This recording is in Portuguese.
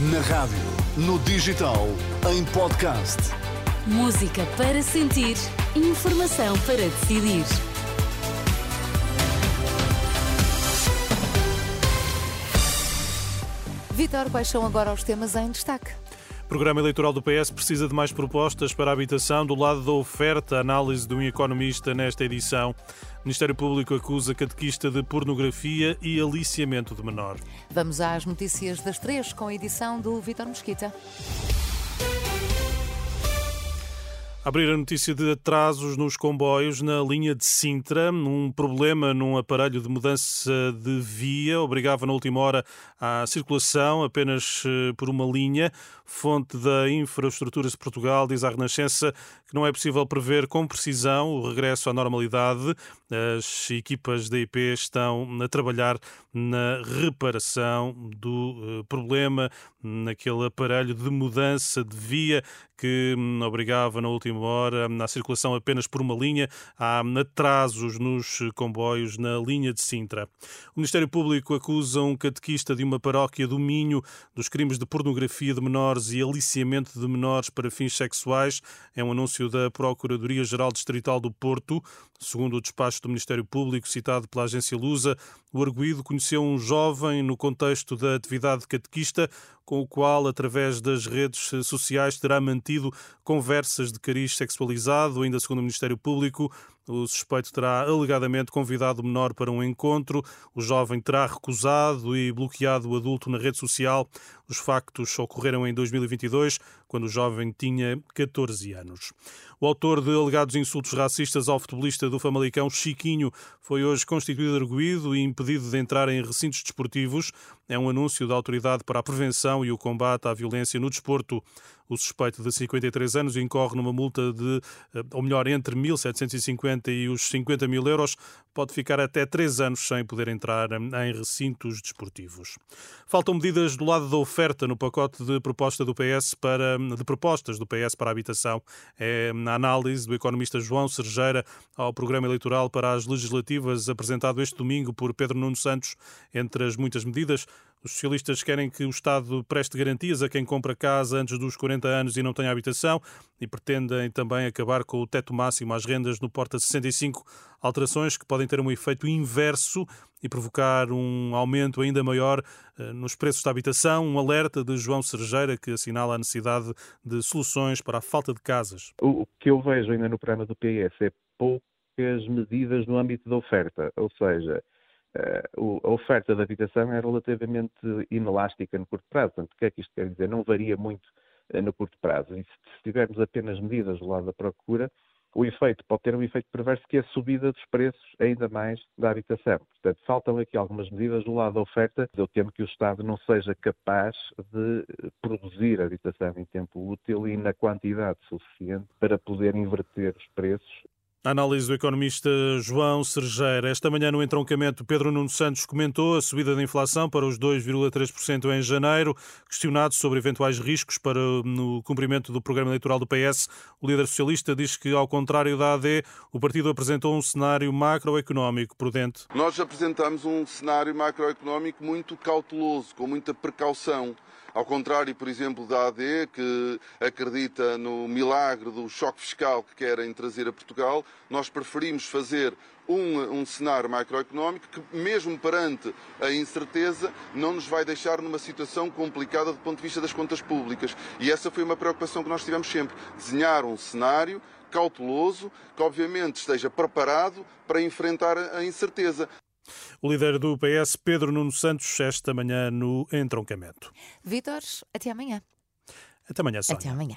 Na rádio, no digital, em podcast. Música para sentir, informação para decidir. Vitor, quais são agora os temas em destaque? Programa eleitoral do PS precisa de mais propostas para a habitação do lado da oferta, análise de um economista nesta edição. O Ministério Público acusa catequista de pornografia e aliciamento de menor. Vamos às notícias das três com a edição do Vitor Mesquita. Abrir a notícia de atrasos nos comboios na linha de Sintra. Um problema num aparelho de mudança de via obrigava na última hora à circulação apenas eh, por uma linha. Fonte da Infraestruturas de Portugal diz à Renascença que não é possível prever com precisão o regresso à normalidade. As equipas da IP estão a trabalhar na reparação do eh, problema naquele aparelho de mudança de via que hum, obrigava na última hora à circulação apenas por uma linha. Há atrasos nos comboios na linha de Sintra. O Ministério Público acusa um catequista de uma paróquia do Minho dos crimes de pornografia de menores e aliciamento de menores para fins sexuais. É um anúncio da Procuradoria-Geral Distrital do Porto. Segundo o despacho do Ministério Público, citado pela agência Lusa, o arguído conheceu um jovem no contexto da atividade catequista, com o qual, através das redes sociais, terá mantido conversas de sexualizado. Ainda segundo o Ministério Público, o suspeito terá alegadamente convidado o menor para um encontro. O jovem terá recusado e bloqueado o adulto na rede social. Os factos ocorreram em 2022, quando o jovem tinha 14 anos. O autor de alegados insultos racistas ao futebolista do Famalicão, Chiquinho, foi hoje constituído arguído e impedido de entrar em recintos desportivos. É um anúncio da Autoridade para a Prevenção e o Combate à Violência no Desporto. O suspeito de 53 anos incorre numa multa de, eh, ou melhor, entre 1.750 e os 50 mil euros. Pode ficar até três anos sem poder entrar em recintos desportivos. Faltam medidas do lado da oferta no pacote de proposta do PS para, de propostas do PS para a habitação. É na análise do economista João Sergeira ao programa eleitoral para as legislativas apresentado este domingo por Pedro Nuno Santos. Entre as muitas medidas, os socialistas querem que o Estado preste garantias a quem compra casa antes dos 40 anos e não tem habitação e pretendem também acabar com o teto máximo às rendas no Porta 65, alterações que podem ter um efeito inverso e provocar um aumento ainda maior eh, nos preços da habitação. Um alerta de João Sergeira que assinala a necessidade de soluções para a falta de casas. O que eu vejo ainda no programa do PS é poucas medidas no âmbito da oferta, ou seja, eh, a oferta de habitação é relativamente inelástica no curto prazo. Portanto, o que é que isto quer dizer? Não varia muito eh, no curto prazo. E se tivermos apenas medidas do lado da procura, o efeito pode ter um efeito perverso que é a subida dos preços ainda mais da habitação. Portanto, faltam aqui algumas medidas do lado da oferta. Eu temo que o Estado não seja capaz de produzir habitação em tempo útil e na quantidade suficiente para poder inverter os preços análise do economista João Sergeira. Esta manhã, no entroncamento, Pedro Nuno Santos comentou a subida da inflação para os 2,3% em janeiro. Questionado sobre eventuais riscos para no cumprimento do programa eleitoral do PS, o líder socialista diz que, ao contrário da AD, o partido apresentou um cenário macroeconómico prudente. Nós apresentamos um cenário macroeconómico muito cauteloso, com muita precaução. Ao contrário, por exemplo, da AD, que acredita no milagre do choque fiscal que querem trazer a Portugal, nós preferimos fazer um, um, cenário macroeconómico que, mesmo perante a incerteza, não nos vai deixar numa situação complicada do ponto de vista das contas públicas. E essa foi uma preocupação que nós tivemos sempre: desenhar um cenário cauteloso, que obviamente esteja preparado para enfrentar a incerteza. O líder do PS, Pedro Nuno Santos, esta manhã no entroncamento. Vítor, até amanhã. Até amanhã, Sónia. Até amanhã.